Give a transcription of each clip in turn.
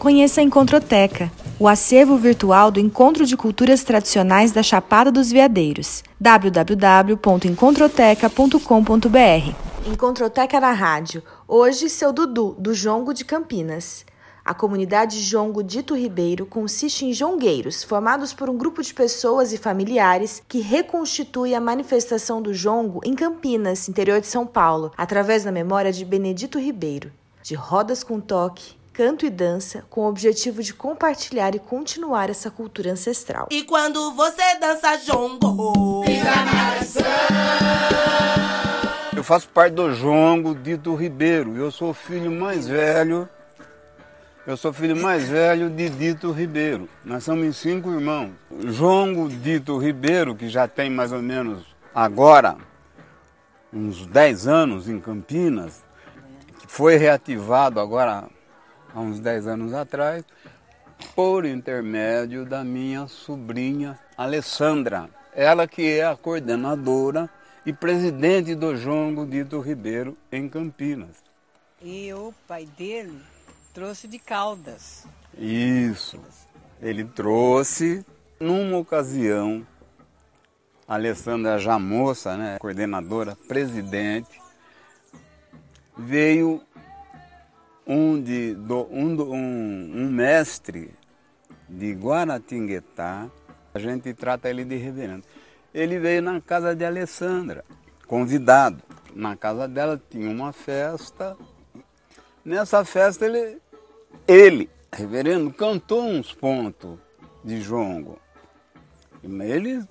Conheça a Encontroteca, o acervo virtual do Encontro de Culturas Tradicionais da Chapada dos Veadeiros. www.encontroteca.com.br Encontroteca na Rádio. Hoje, seu Dudu, do Jongo de Campinas. A comunidade Jongo Dito Ribeiro consiste em jongueiros, formados por um grupo de pessoas e familiares que reconstitui a manifestação do jongo em Campinas, interior de São Paulo, através da memória de Benedito Ribeiro. De rodas com toque, canto e dança com o objetivo de compartilhar e continuar essa cultura ancestral. E quando você dança jongo, Eu faço parte do Jongo Dito Ribeiro. Eu sou o filho mais velho. Eu sou filho mais velho de Dito Ribeiro. Nós somos em cinco irmãos. Jongo Dito Ribeiro, que já tem mais ou menos agora uns 10 anos em Campinas, que foi reativado agora há uns 10 anos atrás, por intermédio da minha sobrinha Alessandra. Ela que é a coordenadora e presidente do Jongo Dito Ribeiro em Campinas. E o pai dele trouxe de Caldas. Isso. Ele trouxe, numa ocasião, a Alessandra já moça, né, coordenadora, presidente, veio um, de, do, um, um, um mestre de Guaratinguetá, a gente trata ele de reverendo. Ele veio na casa de Alessandra, convidado. Na casa dela tinha uma festa. Nessa festa ele, ele, reverendo, cantou uns pontos de jongo. Ele,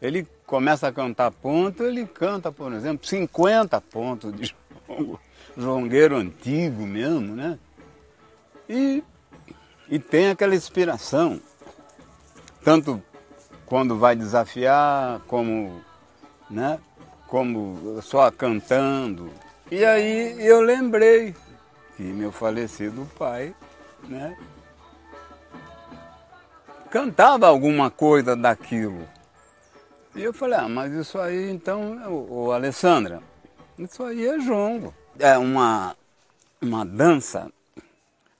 ele começa a cantar ponto, ele canta, por exemplo, 50 pontos de jongo. Jongueiro antigo mesmo, né? E, e tem aquela inspiração, tanto quando vai desafiar, como, né? como só cantando. E aí eu lembrei que meu falecido pai, né? cantava alguma coisa daquilo. E eu falei, ah, mas isso aí então, ô, ô, Alessandra, isso aí é jongo. É uma, uma dança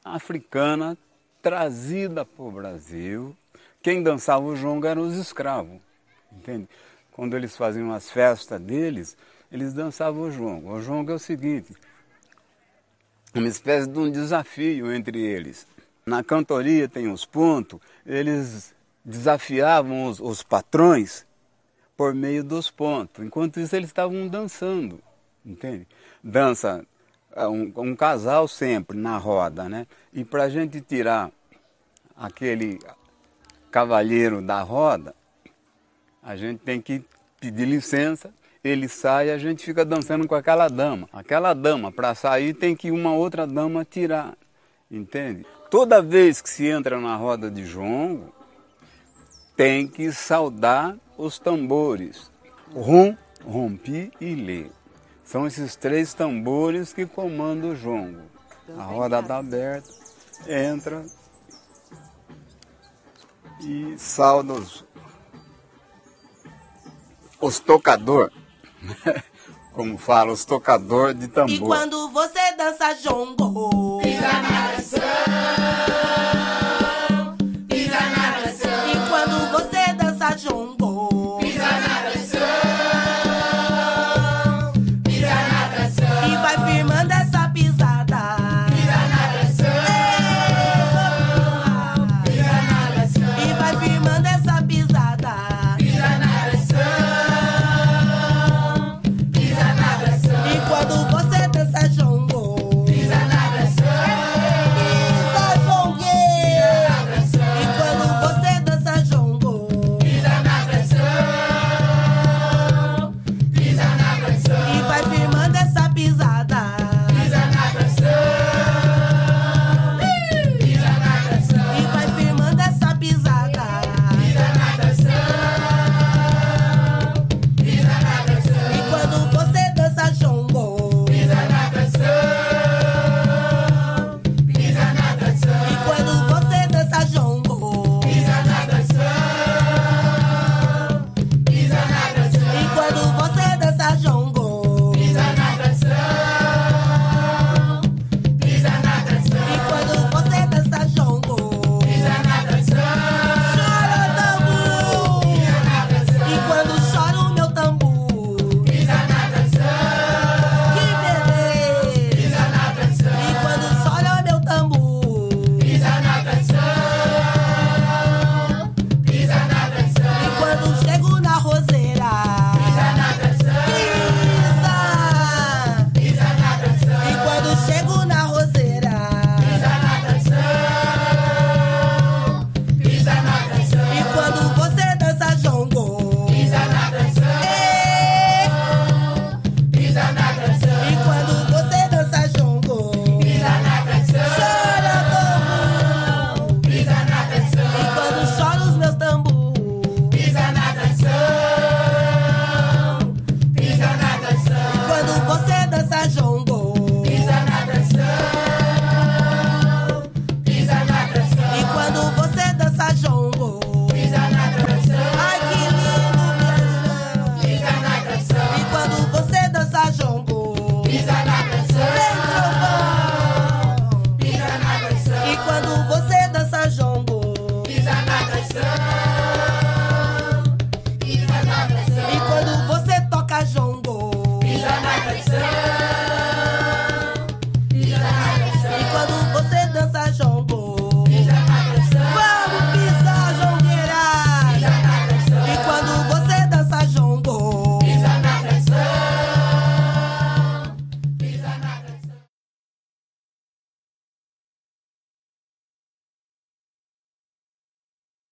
africana trazida para o Brasil. Quem dançava o jongo eram os escravos, entende? Quando eles faziam as festas deles, eles dançavam o jongo. O jongo é o seguinte, uma espécie de um desafio entre eles. Na cantoria tem os pontos, eles desafiavam os, os patrões por meio dos pontos. Enquanto isso, eles estavam dançando, entende? Dança ah, um, um casal sempre na roda, né? E para a gente tirar aquele cavalheiro da roda, a gente tem que pedir licença, ele sai e a gente fica dançando com aquela dama. Aquela dama, para sair, tem que uma outra dama tirar, entende? Toda vez que se entra na roda de jongo, tem que saudar os tambores. Rum, rompi e lê. São esses três tambores que comandam o jongo. A roda está aberta, entra e sauda os, os tocador, como fala, os tocador de tambor. e quando você dança jongo,